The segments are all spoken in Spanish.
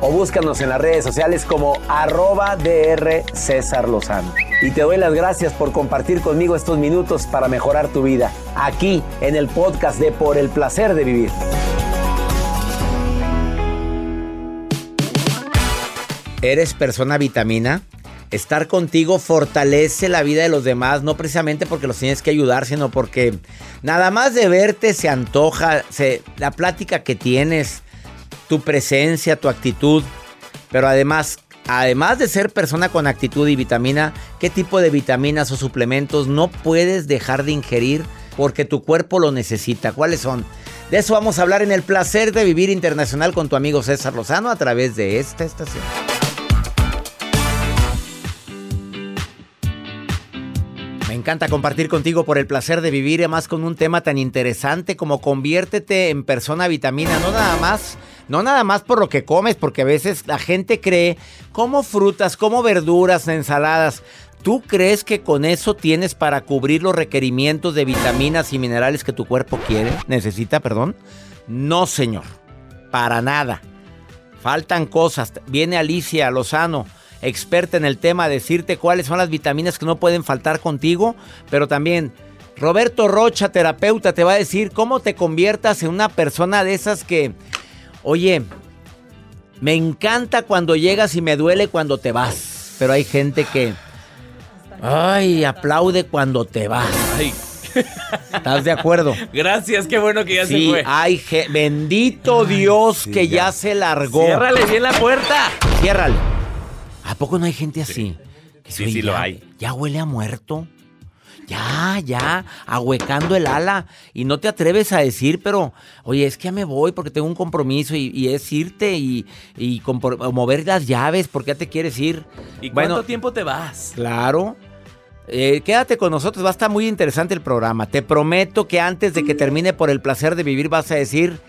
o búscanos en las redes sociales como arroba DR César Lozano. Y te doy las gracias por compartir conmigo estos minutos para mejorar tu vida, aquí en el podcast de Por el Placer de Vivir. ¿Eres persona vitamina? Estar contigo fortalece la vida de los demás, no precisamente porque los tienes que ayudar, sino porque nada más de verte se antoja, se, la plática que tienes, tu presencia, tu actitud, pero además, además de ser persona con actitud y vitamina, ¿qué tipo de vitaminas o suplementos no puedes dejar de ingerir porque tu cuerpo lo necesita? ¿Cuáles son? De eso vamos a hablar en el placer de vivir internacional con tu amigo César Lozano a través de esta estación. Me encanta compartir contigo por el placer de vivir, además con un tema tan interesante como conviértete en persona vitamina, no nada más, no nada más por lo que comes, porque a veces la gente cree como frutas, como verduras, ensaladas. ¿Tú crees que con eso tienes para cubrir los requerimientos de vitaminas y minerales que tu cuerpo quiere, necesita, perdón? No, señor, para nada. Faltan cosas. Viene Alicia Lozano experta en el tema, decirte cuáles son las vitaminas que no pueden faltar contigo, pero también Roberto Rocha, terapeuta, te va a decir cómo te conviertas en una persona de esas que, oye, me encanta cuando llegas y me duele cuando te vas, pero hay gente que, ay, aplaude cuando te vas. Ay, ¿Estás de acuerdo? gracias, qué bueno que ya se fue. ay, bendito Dios sí, que ya. ya. se largó. Ciérrale bien la puerta. Ciérrale. ¿A poco no hay gente así? Sí, sí lo hay. Ya huele a muerto. Ya, ya, ahuecando el ala. Y no te atreves a decir, pero, oye, es que ya me voy porque tengo un compromiso y, y es irte y, y mover las llaves porque ya te quieres ir. ¿Y Bueno, cuánto tiempo te vas? Claro. Eh, quédate con nosotros, va a estar muy interesante el programa. Te prometo que antes de que termine por el placer de vivir vas a decir,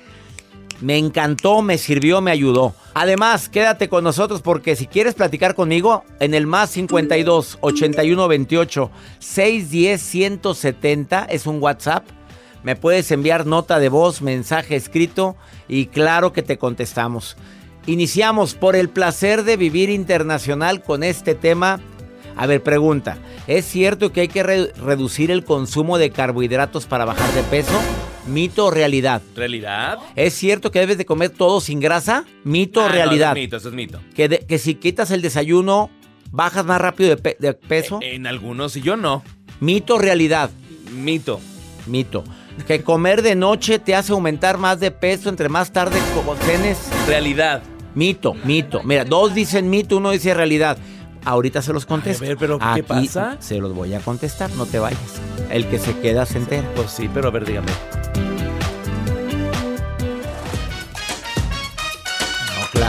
me encantó, me sirvió, me ayudó. Además, quédate con nosotros porque si quieres platicar conmigo, en el más 52 81 28 610 170 es un WhatsApp. Me puedes enviar nota de voz, mensaje escrito y claro que te contestamos. Iniciamos por el placer de vivir internacional con este tema. A ver, pregunta, ¿es cierto que hay que re- reducir el consumo de carbohidratos para bajar de peso? ¿Mito o realidad? ¿Realidad? ¿Es cierto que debes de comer todo sin grasa? ¿Mito o Ah, no, realidad? eso es mito, eso es mito. que, de- que si quitas el desayuno, bajas más rápido de, pe- de peso. Eh, En algunos y yo no. ¿Mito o realidad? Mito. Mito. Que comer de noche te hace aumentar más de peso entre más tarde cenes. Realidad. Mito, mito. Mira, dos dicen mito, uno dice realidad. Ahorita se los contesto. A ver, pero ¿qué pasa? Se los voy a contestar, no te vayas. El que se queda se entera. Pues sí, pero a ver, dígame.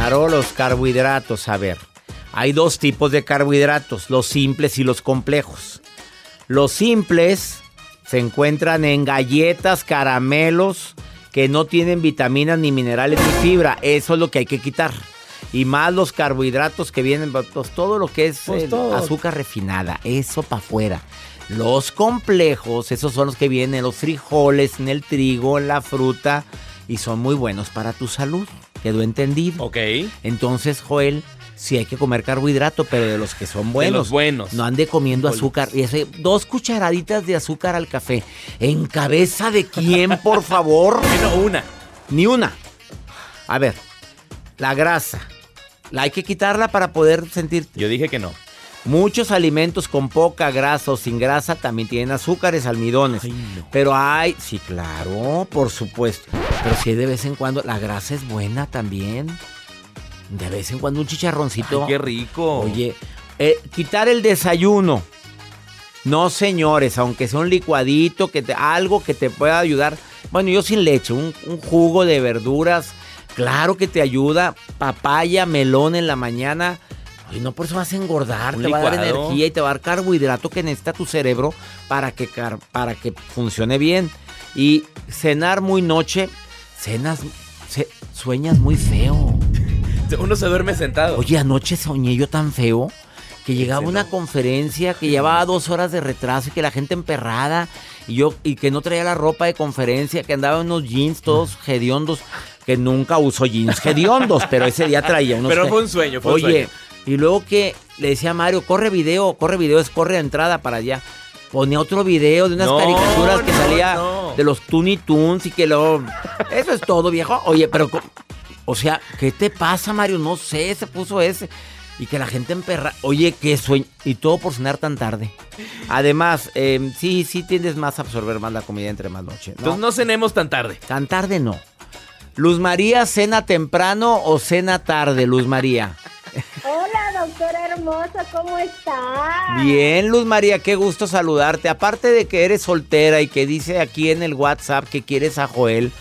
Claro, los carbohidratos. A ver, Hay dos tipos de carbohidratos, los simples y los complejos. Los simples se encuentran en galletas, caramelos, que no tienen vitaminas ni minerales ni fibra. Eso es lo que hay que quitar. Y más los carbohidratos que vienen, pues, todo lo que es Pues eh, azúcar refinada, eso para afuera. Los complejos, esos son los que vienen en los frijoles, en el trigo, en la fruta, y son muy buenos para tu salud. ¿Quedó entendido? Ok. Entonces, Joel, sí hay que comer carbohidrato, pero de los que son buenos. los buenos. No ande comiendo azúcar. Y ese, dos cucharaditas de azúcar al café. ¿En cabeza de quién, por favor? Bueno, una. Ni una. A ver, la grasa. La hay que quitarla para poder sentir. Yo dije que no. Muchos alimentos con poca grasa o sin grasa también tienen azúcares, almidones. Ay, no. Pero hay, sí, claro, por supuesto. Pero sí de vez en cuando, la grasa es buena también. De vez en cuando un chicharroncito. Ay, qué rico. Oye, eh, quitar el desayuno. No, señores, aunque sea un licuadito, que te, algo que te pueda ayudar. Bueno, yo sin leche, un, un jugo de verduras, claro que te ayuda. Papaya, melón en la mañana. Oye, no por eso vas a engordar, Un te va a dar energía y te va a dar carbohidrato que necesita tu cerebro para que, para que funcione bien. Y cenar muy noche, cenas, ce- sueñas muy feo. Uno se duerme sentado. Oye, anoche soñé yo tan feo que llegaba una no. conferencia que llevaba dos horas de retraso y que la gente emperrada y yo y que no traía la ropa de conferencia, que andaba en unos jeans todos hediondos, que nunca uso jeans hediondos, pero ese día traía unos. Pero fue un sueño, fue un Oye, sueño. y luego que le decía a Mario, corre video, corre video, es corre entrada para allá. Ponía otro video de unas No, caricaturas que no, salía no. de los Tooney Tunes y que luego. Eso es todo, viejo. Oye, pero. O sea, ¿qué te pasa, Mario? No sé, se puso ese. Y que la gente emperra. Oye, qué sueño. Y todo por cenar tan tarde. Además, eh, sí, sí tiendes más a absorber más la comida entre más noche. ¿no? Entonces no cenemos tan tarde. Tan tarde no. Luz María, ¿cena temprano o cena tarde, Luz María? Hola, doctora hermosa, ¿cómo está? Bien, Luz María, qué gusto saludarte. Aparte de que eres soltera y que dice aquí en el WhatsApp que quieres a Joel.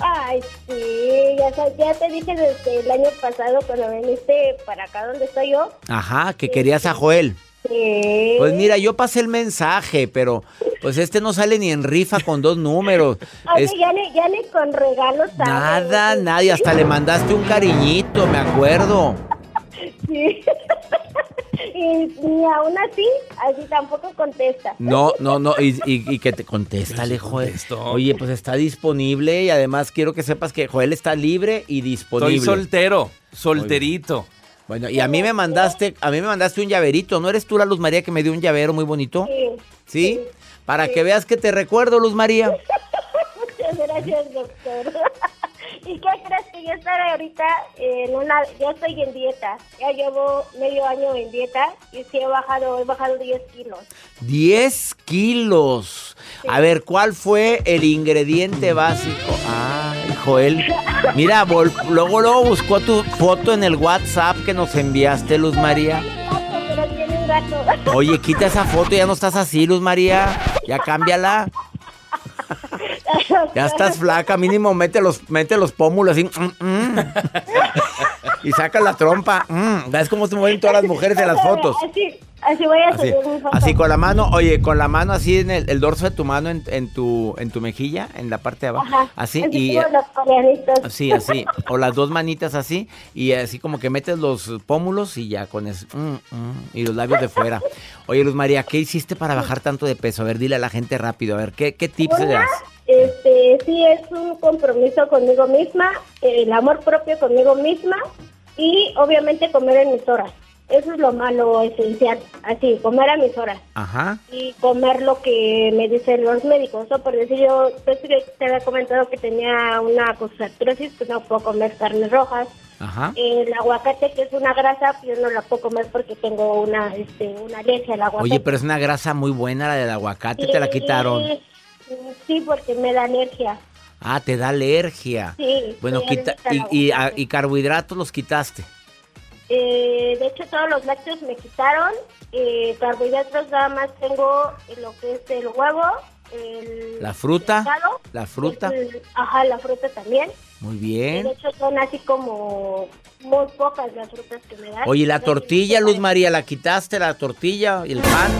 Ay, sí, ya, te dije desde el año pasado cuando viniste para acá donde estoy yo. Ajá, que querías a Joel. Sí. Pues mira, yo pasé el mensaje, pero pues este no sale ni en rifa con dos números. Oye, Es- ya, ni, ya ni con regalos. ¿sabes? nada, nadie. Hasta le mandaste un cariñito, me acuerdo. Sí. y ni aún así, así tampoco contesta. No, no, no. Y, y- y que te contéstale, Joel. contestó. Oye, pues está disponible y además quiero que sepas que Joel está libre y disponible. Estoy soltero, solterito. Bueno, y a mí me mandaste, a mí me mandaste un llaverito. ¿No eres tú la Luz María que me dio un llavero muy bonito? Sí. ¿Sí? Para que veas que te recuerdo, Luz María. Muchas gracias, doctor. ¿Y qué crees que yo estaré ahorita en una... Yo estoy en dieta. Ya llevo medio año en dieta y sí he bajado, he bajado 10 kilos. 10 kilos. A ver, ¿cuál fue el ingrediente básico? Ay, Joel. Mira, luego, luego buscó tu foto en el WhatsApp que nos enviaste, Luz María. Oye, quita esa foto, ya no estás así, Luz María. Ya cámbiala. Ya estás flaca, mínimo mete los, mete los pómulos así. mm, mm. Y saca la trompa. mm. ¿Ves cómo se mueven todas las mujeres en las fotos? Así, así voy a Así, subir mi foto. así con la mano, oye, con la mano así en el, el dorso de tu mano en, en tu en tu mejilla, en la parte de abajo, Ajá. así y los coreanitos. así, o las dos manitas así y así como que metes los pómulos y ya con eso mm, mm, y los labios de fuera. Oye, Luz María, ¿qué hiciste para bajar tanto de peso? A ver, dile a la gente rápido, a ver, ¿qué, qué tips le das? este, sí es un compromiso conmigo misma, el amor propio conmigo misma y obviamente comer en mis horas. Eso es lo malo esencial, así, comer a mis horas Ajá. y comer lo que me dicen los médicos. O por decir, yo pues, que te había comentado que tenía una artrosis, pues no puedo comer carnes rojas. Ajá. El aguacate, que es una grasa, pues, yo no la puedo comer porque tengo una, este, una alergia al aguacate. Oye, pero es una grasa muy buena la del aguacate, te la quitaron. Sí, porque me da alergia. Ah, te da alergia. Sí. Bueno, quita, y, y, a- aguacate. y carbohidratos los quitaste. Eh, de hecho, todos los lácteos me quitaron. Eh, carbohidratos nada más tengo lo que es el huevo, el ¿La fruta? pescado, ¿La fruta? el- ajá, la fruta también. Muy Y bien. de hecho son así como muy pocas las frutas que me dan. Oye, ¿y la tortilla, Luz María, la quitaste, la tortilla y el pan?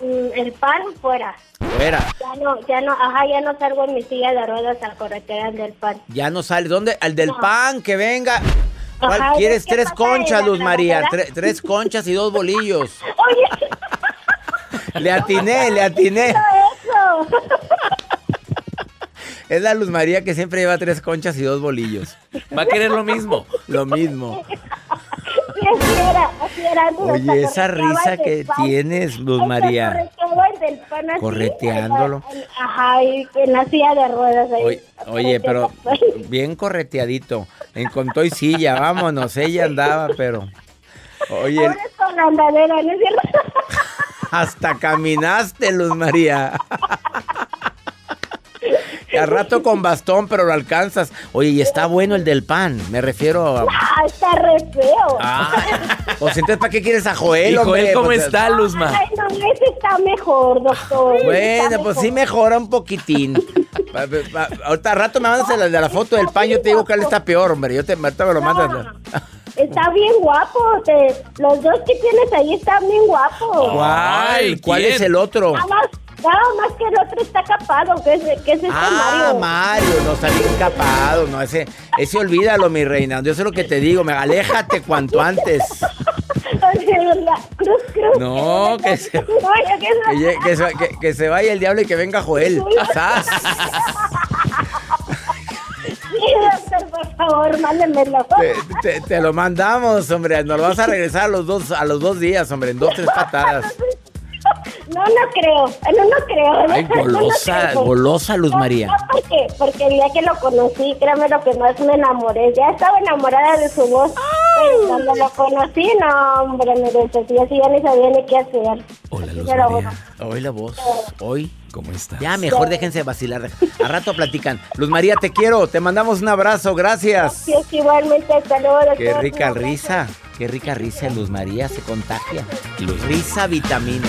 mm, El pan fuera. Fuera. Ya no, ya no, ajá, ya no salgo en mi silla de ruedas a corretear del pan. Ya no sale. ¿Dónde? Al del No. pan, que venga. ¿Cuál Ajá, quieres? ¿qué Tres conchas, en Luz María. tres conchas y dos bolillos. Oye, Le atiné, le atiné. eso. Es la Luz María que siempre lleva tres conchas y dos bolillos. Va a querer lo mismo. Lo mismo. Sí, así era, así era. antes Oye, esa risa que pan. tienes, Luz María. pan así, Correteándolo. Ajá, y en la silla de ruedas ahí. Oye, oye, pero bien correteadito. En contó y silla, vámonos. Ella andaba, pero. Oye, Ahora es con andadera, ¿no es cierto? hasta caminaste, Luz María. Al rato con bastón, pero lo alcanzas. Oye, y está bueno el del pan. Me refiero a. Ah, está re feo. Ah, pues entonces, ¿para qué quieres a Joel, ¿Y hombre? Joel cómo Pues, está, Luzma? Ay, no, ese está mejor, doctor. Bueno, Está pues sí mejor. mejora un poquitín. Pa- pa- pa- Ahorita al rato me mandas la de la foto del pan, yo te digo cuál está peor, hombre. Yo te ahorita me lo mandas. No, está bien guapo. te- los dos que tienes ahí están bien guapos. ¿Cuál? ¿Cuál ¿quién? es el otro? Nada más, nada más que el otro está capado, que es, que es este Ah, Mario. Mario, no está bien capado, no, ese, ese olvídalo, mi reina. Yo sé lo que te digo, me aléjate cuanto antes. La- cruz, cruz. No, que se- que se- que que- se vaya el diablo y que venga Joel. ¡Sas! Por favor, mándenmelo. Te, te- te lo mandamos, hombre. Nos lo vas a regresar a los dos, a los dos días, hombre, en dos, tres patadas. No, no creo. No, no creo. Ay, No, no golosa, creo. golosa Luz No, María. No, porque, porque el día que lo conocí, créeme lo que más me enamoré. Ya estaba enamorada de su voz. Pero cuando lo conocí, no, hombre, me desentí así, ya ni sabía ni qué hacer. Hola, Luz Pero María. bueno, Hoy la voz, hoy. ¿Cómo estás? Ya, mejor déjense vacilar. A rato platican. Luz María, te quiero. Te mandamos un abrazo. Gracias. sí, es igualmente, hasta luego. Qué rica risa. Qué rica risa, Luz María. Se contagia. Luz Risa vitamina.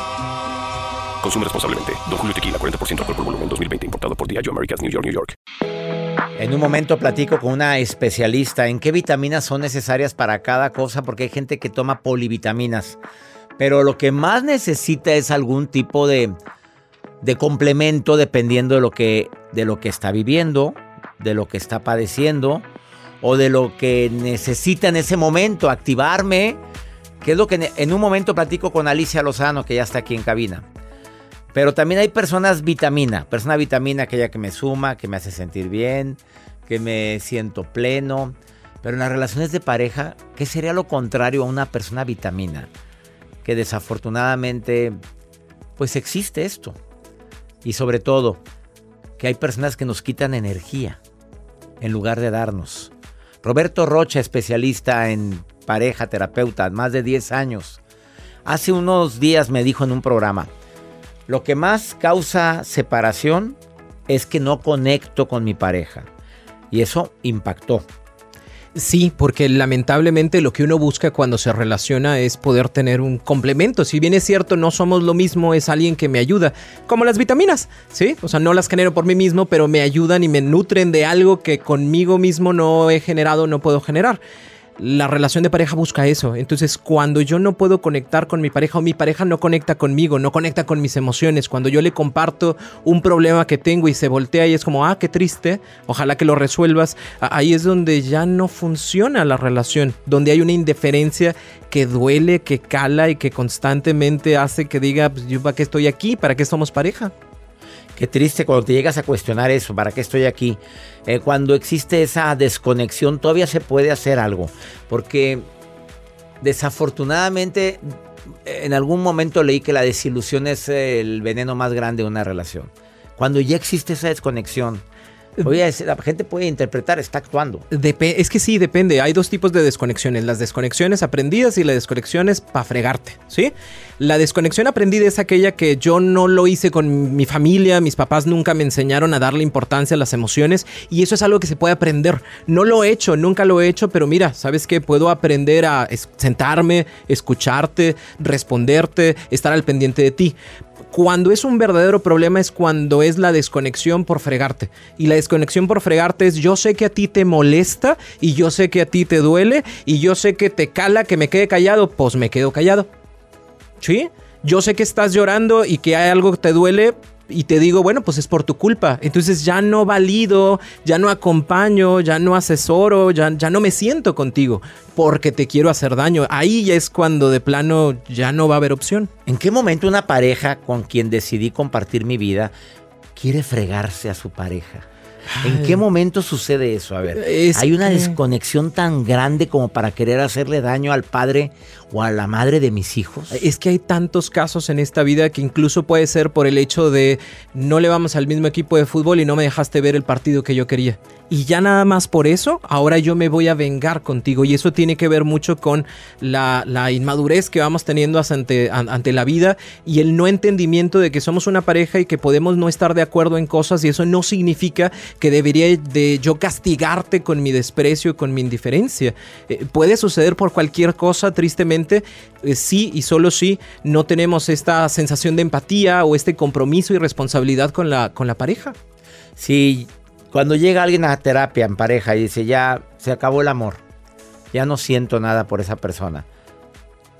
Consume responsablemente. Don Julio Tequila, 40% alcohol por volumen, 2020. Importado por Diageo Americas, New York, New York. En un momento platico con una especialista en qué vitaminas son necesarias para cada cosa, porque hay gente que toma polivitaminas. Pero lo que más necesita es algún tipo de, de complemento dependiendo de lo, que, de lo que está viviendo, de lo que está padeciendo o de lo que necesita en ese momento, activarme. Que es lo que en un momento platico con Alicia Lozano, que ya está aquí en cabina. Pero también hay personas vitamina, persona vitamina aquella que me suma, que me hace sentir bien, que me siento pleno. Pero en las relaciones de pareja, ¿qué sería lo contrario a una persona vitamina? Que desafortunadamente, pues existe esto. Y sobre todo, que hay personas que nos quitan energía en lugar de darnos. Roberto Rocha, especialista en pareja, terapeuta, más de 10 años. Hace unos días me dijo en un programa, lo que más causa separación es que no conecto con mi pareja. Y eso impactó. Sí, porque lamentablemente lo que uno busca cuando se relaciona es poder tener un complemento. Si bien es cierto, no somos lo mismo, es alguien que me ayuda. Como las vitaminas, ¿sí? O sea, no las genero por mí mismo, pero me ayudan y me nutren de algo que conmigo mismo no he generado, no puedo generar. La relación de pareja busca eso. Entonces, cuando yo no puedo conectar con mi pareja o mi pareja no conecta conmigo, no conecta con mis emociones, cuando yo le comparto un problema que tengo y se voltea y es como, ah, qué triste, ojalá que lo resuelvas, ahí es donde ya no funciona la relación, donde hay una indiferencia que duele, que cala y que constantemente hace que diga, pues, yo para qué estoy aquí, para qué somos pareja. Qué triste cuando te llegas a cuestionar eso, ¿para qué estoy aquí? Eh, cuando existe esa desconexión, todavía se puede hacer algo. Porque desafortunadamente, en algún momento leí que la desilusión es el veneno más grande de una relación. Cuando ya existe esa desconexión, Oye, la gente puede interpretar, está actuando. es que sí, depende. Hay dos tipos de desconexiones. Las desconexiones aprendidas y las desconexiones para fregarte, ¿sí? La desconexión aprendida es aquella que yo no lo hice con mi familia, mis papás nunca me enseñaron a darle importancia a las emociones y eso es algo que se puede aprender. No lo he hecho, nunca lo he hecho, pero mira, ¿sabes qué? Puedo aprender a sentarme, escucharte, responderte, estar al pendiente de ti. Cuando es un verdadero problema es cuando es la desconexión por fregarte. Y la desconexión por fregarte es yo sé que a ti te molesta y yo sé que a ti te duele y yo sé que te cala que me quede callado, pues me quedo callado. ¿Sí? Yo sé que estás llorando y que hay algo que te duele, y te digo, bueno, pues es por tu culpa. Entonces ya no valido, ya no acompaño, ya no asesoro, ya, ya no me siento contigo porque te quiero hacer daño. Ahí ya es cuando de plano ya no va a haber opción. ¿En qué momento una pareja con quien decidí compartir mi vida quiere fregarse a su pareja? ¿En qué momento sucede eso? A ver, ¿hay una desconexión tan grande como para querer hacerle daño al padre o a la madre de mis hijos? Es que hay tantos casos en esta vida que incluso puede ser por el hecho de no le vamos al mismo equipo de fútbol y no me dejaste ver el partido que yo quería. Y ya nada más por eso, ahora yo me voy a vengar contigo. Y eso tiene que ver mucho con la, inmadurez que vamos teniendo ante, ante la vida y el no entendimiento de que somos una pareja y que podemos no estar de acuerdo en cosas y eso no significa que debería de yo castigarte con mi desprecio, con mi indiferencia. Eh, puede suceder por cualquier cosa, tristemente, eh, sí y solo sí no tenemos esta sensación de empatía o este compromiso y responsabilidad con la, con la pareja. Sí, cuando llega alguien a terapia en pareja y dice, ya se acabó el amor, ya no siento nada por esa persona,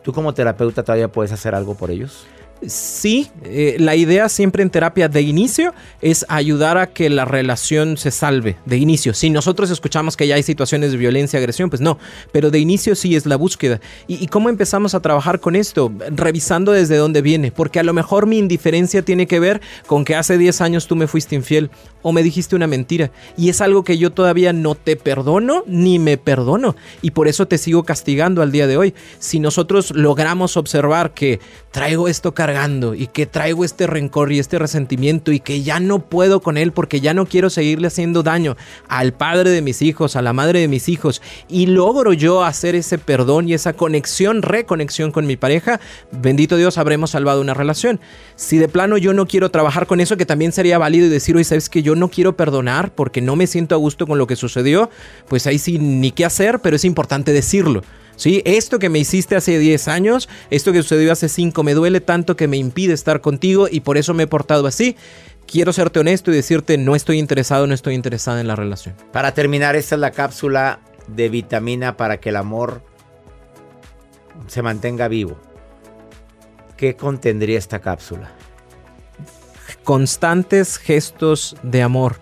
¿tú como terapeuta todavía puedes hacer algo por ellos? Sí, eh, la idea siempre en terapia de inicio es ayudar a que la relación se salve de inicio. Si nosotros escuchamos que ya hay situaciones de violencia, agresión, pues no, pero de inicio sí es la búsqueda. ¿Y, cómo empezamos a trabajar con esto? Revisando desde dónde viene, porque a lo mejor mi indiferencia tiene que ver con que hace 10 años tú me fuiste infiel o me dijiste una mentira y es algo que yo todavía no te perdono ni me perdono y por eso te sigo castigando al día de hoy. Si nosotros logramos observar que traigo esto y que traigo este rencor y este resentimiento y que ya no puedo con él porque ya no quiero seguirle haciendo daño al padre de mis hijos, a la madre de mis hijos y logro yo hacer ese perdón y esa conexión, reconexión con mi pareja, bendito Dios, habremos salvado una relación. Si de plano yo no quiero trabajar con eso, que también sería válido y decir, oye, ¿sabes que yo no quiero perdonar porque no me siento a gusto con lo que sucedió? Pues ahí sí, ni qué hacer, pero es importante decirlo. ¿Sí? Esto que me hiciste hace 10 años, esto que sucedió hace 5, me duele tanto que me impide estar contigo y por eso me he portado así. Quiero serte honesto y decirte, no estoy interesado, no estoy interesada en la relación. Para terminar, esta es la cápsula de vitamina para que el amor se mantenga vivo. ¿Qué contendría esta cápsula? Constantes gestos de amor,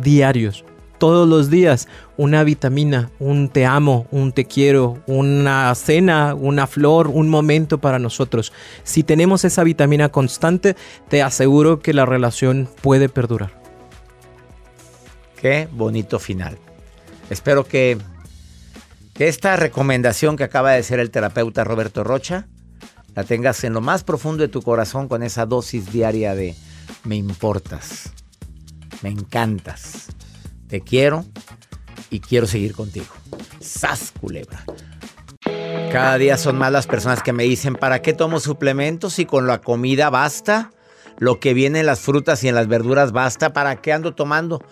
diarios todos los días una vitamina, un te amo, un te quiero, una cena, una flor, un momento para nosotros. Si tenemos esa vitamina constante, te aseguro que la relación puede perdurar. Qué bonito final. Espero que, que esta recomendación que acaba de hacer el terapeuta Roberto Rocha la tengas en lo más profundo de tu corazón con esa dosis diaria de me importas, me encantas te quiero y quiero seguir contigo. Sas, culebra. Cada día son más las personas que me dicen, ¿para qué tomo suplementos si con la comida basta? Lo que viene en las frutas y en las verduras basta, ¿para qué ando tomando?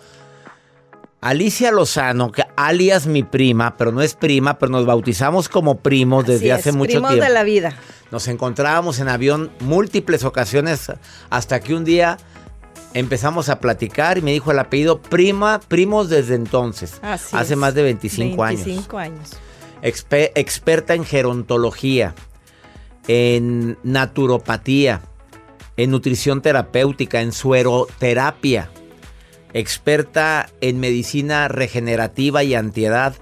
Alicia Lozano, que alias mi prima, pero no es prima, pero nos bautizamos como primos desde hace mucho primos tiempo. de la vida. Nos encontrábamos en avión múltiples ocasiones hasta que un día empezamos a platicar y me dijo el apellido prima, primos desde entonces. hace más de 25, 25 años. expe- experta en gerontología, en naturopatía, en nutrición terapéutica, en sueroterapia, experta en medicina regenerativa y antiedad.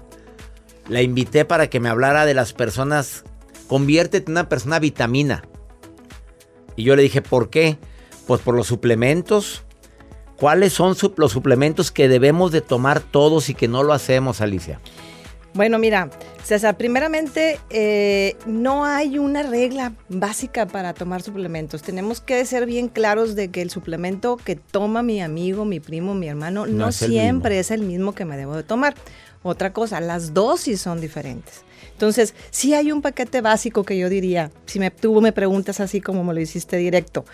La invité para que me hablara de las personas, conviértete en una persona vitamina. Y yo le dije, ¿por qué? Pues por los suplementos. ¿Cuáles son los suplementos que debemos de tomar todos y que no lo hacemos, Alicia? Bueno, mira, César, primeramente eh, no hay una regla básica para tomar suplementos. Tenemos que ser bien claros de que el suplemento que toma mi amigo, mi primo, mi hermano, No no, es el siempre es el mismo que me debo de tomar. Otra cosa, las dosis son diferentes. Entonces, sí hay un paquete básico que yo diría, si me, tú me preguntas así como me lo hiciste directo,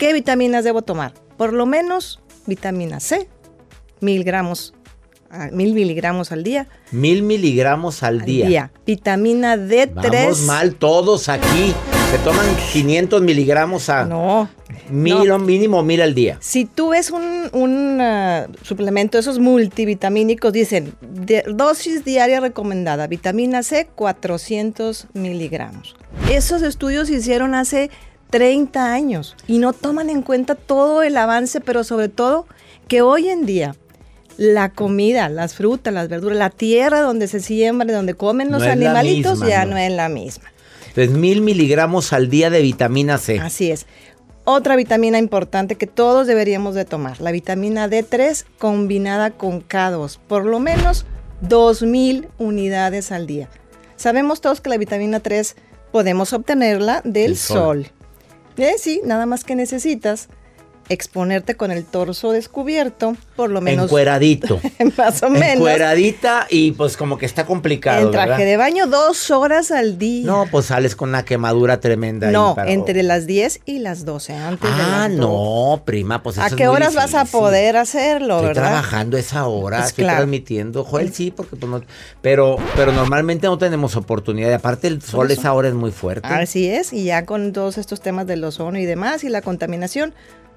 ¿qué vitaminas debo tomar? Por lo menos vitamina C, mil gramos, mil miligramos al día. Mil miligramos al al día. día. Vitamina D3. Vamos mal todos aquí. Se toman 500 miligramos a... No. Mil no. mínimo mil al día. Si tú ves un, un, ah, suplemento, esos multivitamínicos, dicen de- dosis diaria recomendada, vitamina C 400 miligramos. Esos estudios se hicieron hace 30 años y no toman en cuenta todo el avance, pero sobre todo que hoy en día la comida, las frutas, las verduras, la tierra donde se siembra, donde comen los animalitos, misma, ya no. no es la misma. Entonces, mil miligramos al día de vitamina C. Así es. Otra vitamina importante que todos deberíamos de tomar, la vitamina D3 combinada con K2, por lo menos 2.000 unidades al día. Sabemos todos que la vitamina 3 podemos obtenerla del El sol. sol. Eh, sí, nada más que necesitas exponerte con el torso descubierto, por lo menos Encueradito. más o menos. Encueradita y pues como que está complicado, En traje ¿verdad? de baño dos horas al día. No, pues sales con una quemadura tremenda. ahí No, para- entre las 10 y las 12, antes de Ah, las 12. no, prima, pues eso ¿A es qué muy horas vas a poder hacerlo, Estoy verdad? trabajando esa hora, Pues estoy claro. transmitiendo. Joel, sí, porque pues no. Pero, pero normalmente no tenemos oportunidad. Y aparte, el sol esa hora es muy fuerte. Así es, y ya con todos estos temas del ozono y demás y la contaminación,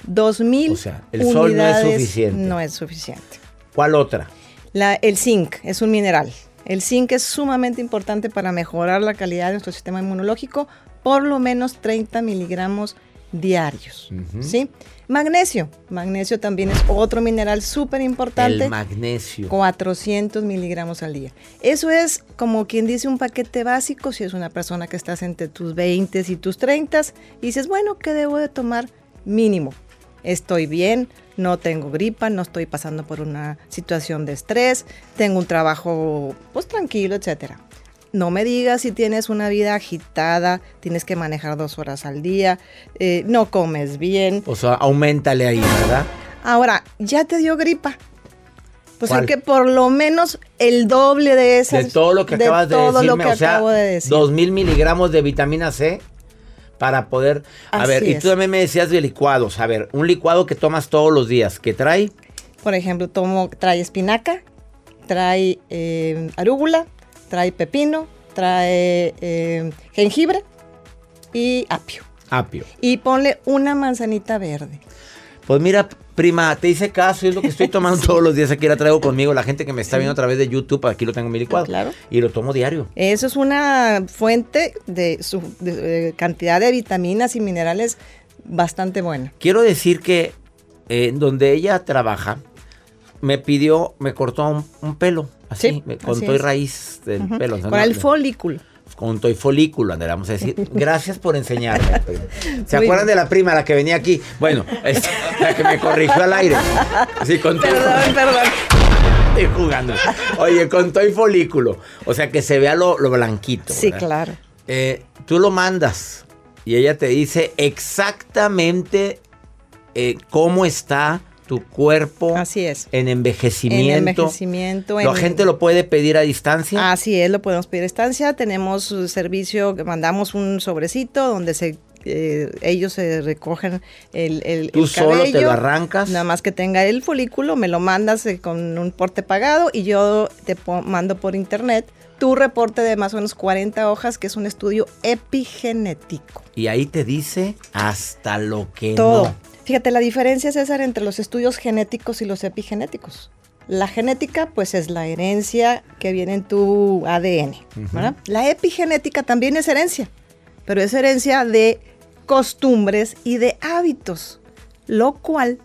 2000 O sea, el sol no es suficiente. No es suficiente. ¿Cuál otra? La- el zinc es un mineral. El zinc es sumamente importante para mejorar la calidad de nuestro sistema inmunológico, por lo menos 30 miligramos diarios. ¿sí? Magnesio. Magnesio también es otro mineral súper importante. El magnesio. 400 miligramos al día. Eso es como quien dice un paquete básico si es una persona que estás entre tus 20 y tus 30 y dices, bueno, ¿qué debo de tomar mínimo? Estoy bien, no tengo gripa, no estoy pasando por una situación de estrés, tengo un trabajo pues tranquilo, etcétera. No me digas si tienes una vida agitada, tienes que manejar dos horas al día, eh, no comes bien. O sea, aumentale ahí, ¿verdad? Ahora, ya te dio gripa. Pues hay ¿Cuál? que por lo menos el doble de esas. De todo lo que de acabas de decirme, o sea, acabo de decir. dos mil miligramos de vitamina C para poder... A Así ver, y tú también me decías de licuados. A ver, un licuado que tomas todos los días, ¿qué trae? Por ejemplo, tomo, trae espinaca, trae eh, arúgula, trae pepino, trae eh, jengibre y apio. Apio. Y ponle una manzanita verde. Pues mira, prima, te hice caso, es lo que estoy tomando todos los días. Aquí la traigo conmigo. La gente que me está viendo a través de YouTube, aquí lo tengo en mi licuado. Claro. Y lo tomo diario. Eso es una fuente de, su, de, cantidad de vitaminas y minerales bastante buena. Quiero decir que eh, donde ella trabaja, me pidió, me cortó un, un pelo. Así, Sí, me, con así toy es. raíz del pelo. Con el folículo. Con toy folículo, Andrea, vamos a decir. Gracias por enseñarme. prima. ¿Se Muy acuerdan bien. de la prima, la que venía aquí? Bueno, la que me corrigió al aire. Sí, con Perdón, perdón. Estoy jugando. Oye, con toy folículo. O sea, que se vea lo, lo blanquito. Sí, ¿verdad? claro. Eh, tú lo mandas y ella te dice exactamente eh, cómo está tu cuerpo Así es. en envejecimiento. En envejecimiento. ¿La en- gente lo puede pedir a distancia? Así es, lo podemos pedir a estancia. Tenemos un servicio que mandamos un sobrecito donde se eh, ellos se recogen el, el, Tú el solo te cabello. lo arrancas. Nada más que tenga el folículo, me lo mandas eh, con un porte pagado y yo te mando por internet tu reporte de más o menos 40 hojas, que es un estudio epigenético. Y ahí te dice hasta lo que Todo. no. Fíjate, la diferencia, César, entre los estudios genéticos y los epigenéticos. La genética, pues es la herencia que viene en tu ADN. ¿verdad? La epigenética también es herencia, pero es herencia de costumbres y de hábitos, lo cual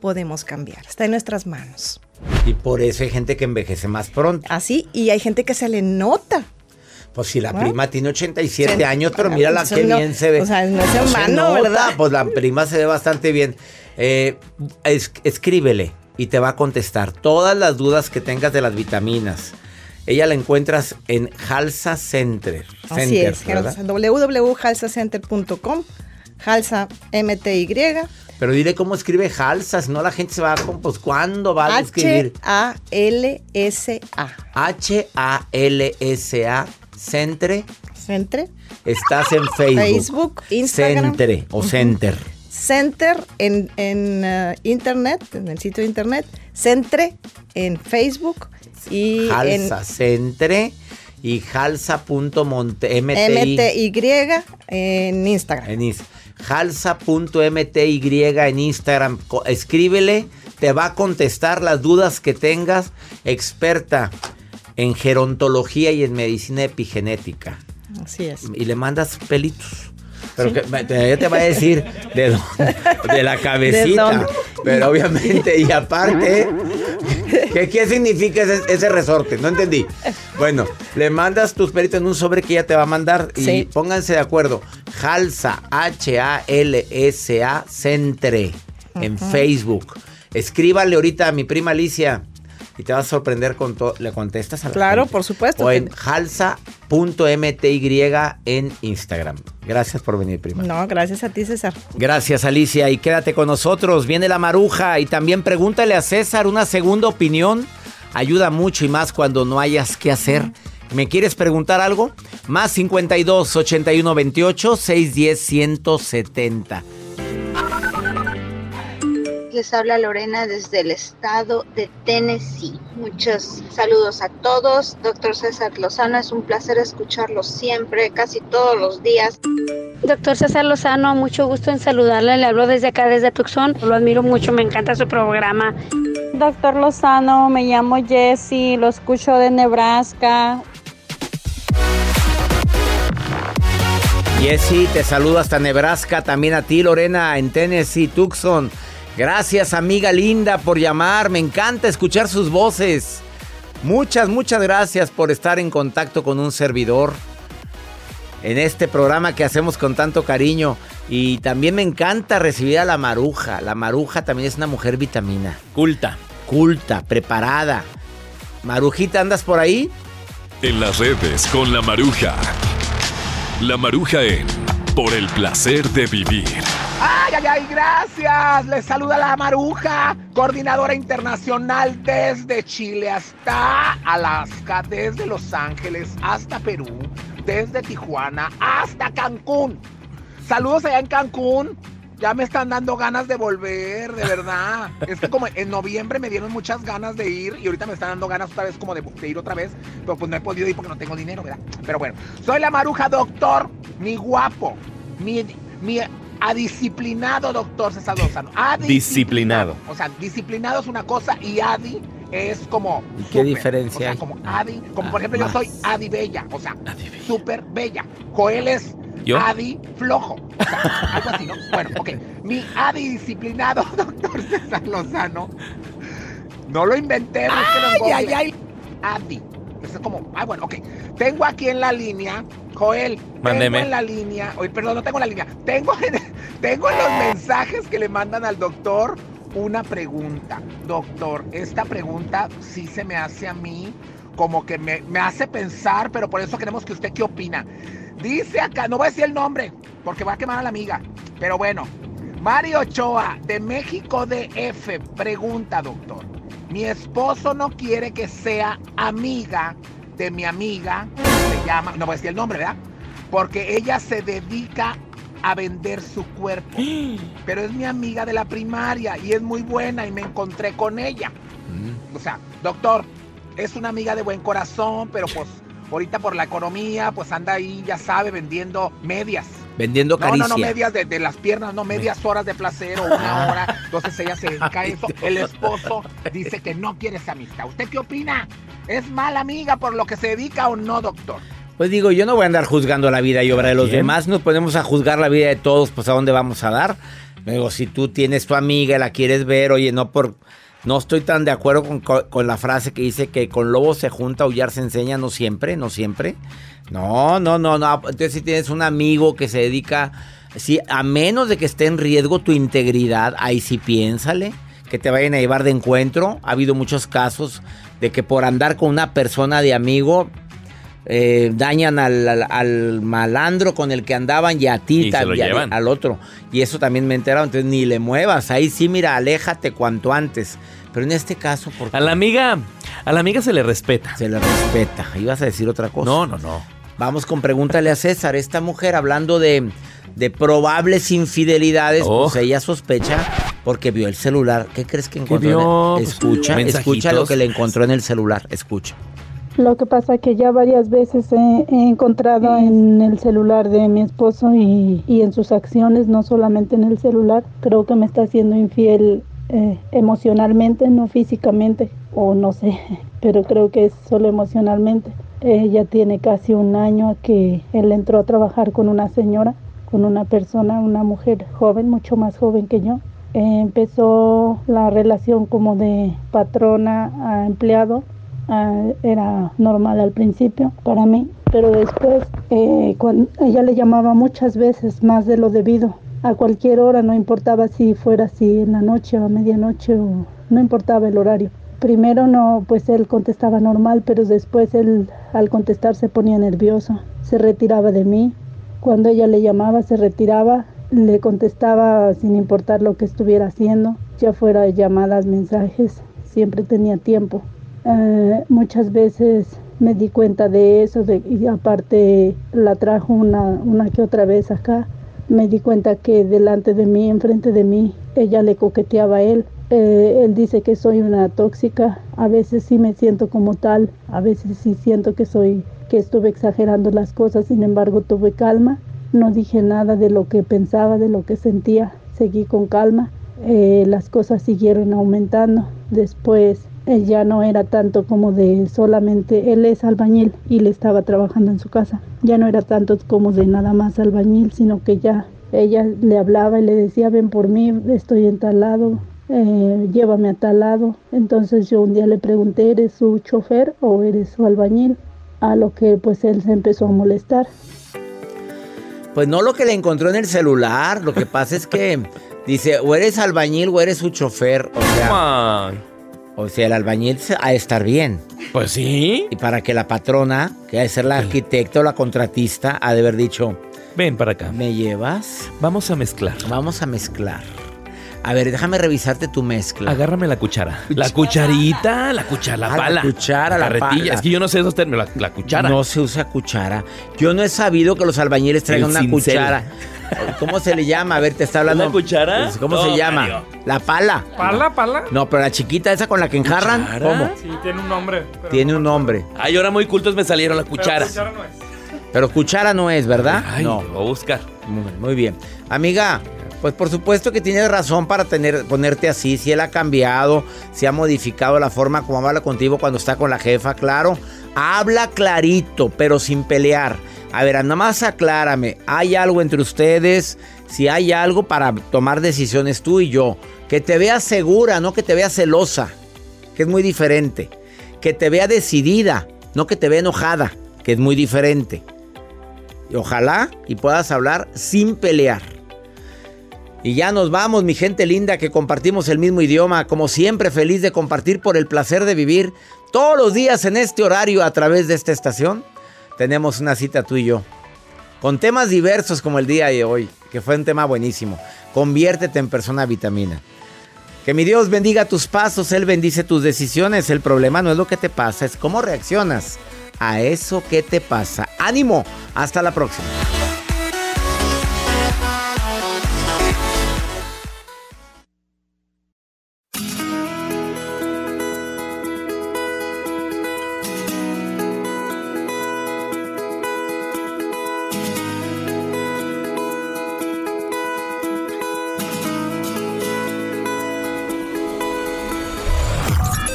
podemos cambiar. Está en nuestras manos. Y por eso hay gente que envejece más pronto. Así, y hay gente que se le nota. Pues si la ¿Ah? prima tiene 87 Se- años, pero mira la que no- bien se ve. o sea, no es en vano, ¿verdad? Pues la prima se ve bastante bien. Eh, es- escríbele y te va a contestar todas las dudas que tengas de las vitaminas. Ella la encuentras en Halsa Center. Así Center, es, www.halsacenter.com, Halsa MTY, Pero dile cómo escribe Halsa, si no la gente se va a... Pues, ¿cuándo va a escribir? H-A-L-S-A. H-A-L-S-A, Centre. Centre. Estás en Facebook. Facebook, Instagram. Centre o. Center. Center en, en, eh, internet, en el sitio de internet, Centre en Facebook y Halsa Centre y halsa.mti en MTY en Instagram. en halsa.mty en Instagram. Escríbele, te va a contestar las dudas que tengas. Experta en gerontología y en medicina epigenética. Así es. Y le mandas pelitos. Pero que, me- te- ella te va a decir de, dónde- de la cabecita. Pero obviamente, y aparte, ¿qué, qué significa ese, ese resorte? No entendí. Bueno, le mandas tus pelitos en un sobre que ella te va a mandar y Sí. pónganse de acuerdo. Halsa, H-A-L-S-A, Centre, en. Facebook. Escríbale ahorita a mi prima Alicia y te vas a sorprender con todo. ¿Le contestas a la Claro, gente? por supuesto. O en halsa.mty en Instagram. Gracias por venir, prima. No, gracias a ti, César. Gracias, Alicia. Y quédate con nosotros. Viene la maruja. Y también pregúntale a César una segunda opinión. Ayuda mucho y más cuando no hayas qué hacer. ¿Me quieres preguntar algo? Más 52 81 28 610 170. Les habla Lorena desde el estado de Tennessee. Muchos saludos a todos. Doctor César Lozano, es un placer escucharlo siempre, casi todos los días. Doctor César Lozano, mucho gusto en saludarle. Le hablo desde acá, desde Tucson. Lo admiro mucho, me encanta su programa. Doctor Lozano, me llamo Jessie, lo escucho de Nebraska. Jessy, te saludo hasta Nebraska. También a ti, Lorena, en Tennessee, Tucson. Gracias, amiga linda, por llamar. Me encanta escuchar sus voces. Muchas, muchas gracias por estar en contacto con un servidor en este programa que hacemos con tanto cariño. Y también me encanta recibir a la maruja. La maruja también es una mujer vitamina. Culta. Culta, preparada. Marujita, ¿andas por ahí? En las redes con la maruja. La maruja en Por el placer de vivir. ¡Ay, ay, ay! Gracias. Les saluda la Maruja, coordinadora internacional desde Chile hasta Alaska, desde Los Ángeles hasta Perú, desde Tijuana hasta Cancún. Saludos allá en Cancún. Ya me están dando ganas de volver, de verdad. Es que como en noviembre me dieron muchas ganas de ir y ahorita me están dando ganas otra vez como de, de ir otra vez, pero pues no he podido ir porque no tengo dinero, ¿verdad? Pero bueno, soy la maruja doctor, mi guapo, mi, mi adisciplinado doctor César Lozano. Disciplinado. O sea, disciplinado es una cosa y adi es como... ¿Y qué diferencia O sea, hay? como adi, como por ejemplo yo soy adi bella, o sea, súper bella. Joel es ¿Yo? adi flojo. O sea, algo así, ¿no? Bueno, ok. Mi adi disciplinado doctor César Lozano. No lo inventé, Ay, ay, ay. Adi. Eso es como, ah, bueno, ok. Tengo aquí en la línea, Joel. Mándeme. Tengo en la línea, oye, perdón, no tengo en la línea. Tengo en, tengo en los mensajes que le mandan al doctor una pregunta. Doctor, esta pregunta sí se me hace a mí como que me, me hace pensar, pero por eso queremos que usted qué opina. Dice acá, no voy a decir el nombre, porque va a quemar a la amiga. Pero bueno, Mario Ochoa, de México DF, pregunta, doctor. Mi esposo no quiere que sea amiga de mi amiga, se llama, no voy a decir el nombre, ¿verdad? Porque ella se dedica a vender su cuerpo. Pero es mi amiga de la primaria y es muy buena y me encontré con ella. O sea, doctor, es una amiga de buen corazón, pero pues ahorita por la economía, pues anda ahí, ya sabe, vendiendo medias. Vendiendo No, caricia. no, no, medias de, de las piernas, no, medias horas de placer o una hora. Entonces ella se dedica a eso. El esposo dice que no quiere esa amistad. ¿Usted qué opina? ¿Es mala amiga por lo que se dedica o no, doctor? Pues digo, yo no voy a andar juzgando la vida y obra de los Bien. demás. Nos ponemos a juzgar la vida de todos, pues a dónde vamos a dar. Luego, si tú tienes tu amiga y la quieres ver, oye, no por. No estoy tan de acuerdo con, con- la frase que dice que con lobo se junta, aullar se enseña, no siempre, no siempre. No, no, no, no. Entonces, si tienes un amigo que se dedica, sí, a menos de que esté en riesgo tu integridad, ahí sí piénsale, que te vayan a llevar de encuentro. Ha habido muchos casos de que por andar con una persona de amigo, eh, dañan al, al- al malandro con el que andaban y a ti Y se lo también, llevan. al otro. Y eso también me he enterado, entonces ni le muevas. Ahí sí, mira, aléjate cuanto antes. Pero en este caso, ¿por A la amiga, a la amiga se le respeta. Se le respeta. Ibas a decir otra cosa. No, no, no. Vamos con pregúntale a César. Esta mujer hablando de, de probables infidelidades, Oh. pues ella sospecha porque vio el celular. ¿Qué crees que encontró? vio? en el- Escucha, escucha lo que le encontró en el celular. Escucha. Lo que pasa que ya varias veces he, he encontrado en el celular de mi esposo y, y en sus acciones, no solamente en el celular, creo que me está haciendo infiel eh, emocionalmente, no físicamente, o no sé, pero creo que es solo emocionalmente. Ella tiene casi un año que él entró a trabajar con una señora, con una persona, una mujer joven, mucho más joven que yo. Empezó la relación como de patrona a empleado era normal al principio para mí, pero después eh, cuando ella le llamaba muchas veces más de lo debido, a cualquier hora, no importaba si fuera así en la noche o a medianoche no importaba el horario. Primero no, pues él contestaba normal, pero después él al contestar se ponía nervioso, se retiraba de mí. Cuando ella le llamaba se retiraba, le contestaba sin importar lo que estuviera haciendo, ya fuera llamadas, mensajes, siempre tenía tiempo. Eh, muchas veces me di cuenta de eso y aparte la trajo una, una que otra vez acá. Me di cuenta que delante de mí, enfrente de mí, ella le coqueteaba a él. Eh, él dice que soy una tóxica. A veces sí me siento como tal. A veces sí siento que soy, que estuve exagerando las cosas. Sin embargo, tuve calma. No dije nada de lo que pensaba, de lo que sentía. Seguí con calma. Eh, las cosas siguieron aumentando. Después eh, ya no era tanto como de solamente él es albañil y le estaba trabajando en su casa. Ya no era tanto como de nada más albañil, sino que ya ella le hablaba y le decía ven por mí, estoy en tal lado, eh, llévame a tal lado. Entonces yo un día le pregunté, ¿eres su chofer o eres su albañil? A lo que pues él se empezó a molestar. Pues no lo que le encontró en el celular. Lo que pasa es que dice, o eres albañil o eres su chofer. O sea, o sea el albañil se- ha de estar bien. Pues sí. Y para que la patrona, que ha de ser la arquitecta o la contratista, ha de haber dicho, ven para acá. ¿Me llevas? Vamos a mezclar. Vamos a mezclar. A ver, déjame revisarte tu mezcla. Agárrame la cuchara. La cucharita, la cuchara, la Ah, la pala. cuchara, la carretilla. pala. Es que yo no sé esos términos. La, la cuchara. No se usa cuchara. Yo no he sabido que los albañiles traigan El una cincel. cuchara. ¿Cómo se le llama? A ver, te está hablando. ¿Una cuchara? Pues, ¿Cómo No, se llama? Mario. La pala. ¿Pala, pala? No, pero la chiquita esa con la que enjarran. ¿Cuchara? ¿Cómo? Sí, tiene un nombre. Tiene un nombre. Ay, ahora muy cultos me salieron la pero cuchara. cuchara no es. Pero cuchara no es, ¿verdad? Ay, no. lo voy a buscar. Muy, muy bien. Amiga, pues por supuesto que tienes razón para tener, ponerte así. Si él ha cambiado, si ha modificado la forma como habla contigo cuando está con la jefa, claro. Habla clarito, pero sin pelear. A ver, nada más aclárame. ¿Hay algo entre ustedes? Si hay algo para tomar decisiones tú y yo. Que te veas segura, no que te veas celosa. Que es muy diferente. Que te vea decidida, no que te vea enojada. Que es muy diferente. Y ojalá y puedas hablar sin pelear. Y ya nos vamos, mi gente linda, que compartimos el mismo idioma. Como siempre, feliz de compartir por el placer de vivir todos los días en este horario a través de esta estación. Tenemos una cita tú y yo. Con temas diversos como el día de hoy, que fue un tema buenísimo. Conviértete en persona vitamina. Que mi Dios bendiga tus pasos, Él bendice tus decisiones. El problema no es lo que te pasa, es cómo reaccionas a eso que te pasa. Ánimo, hasta la próxima.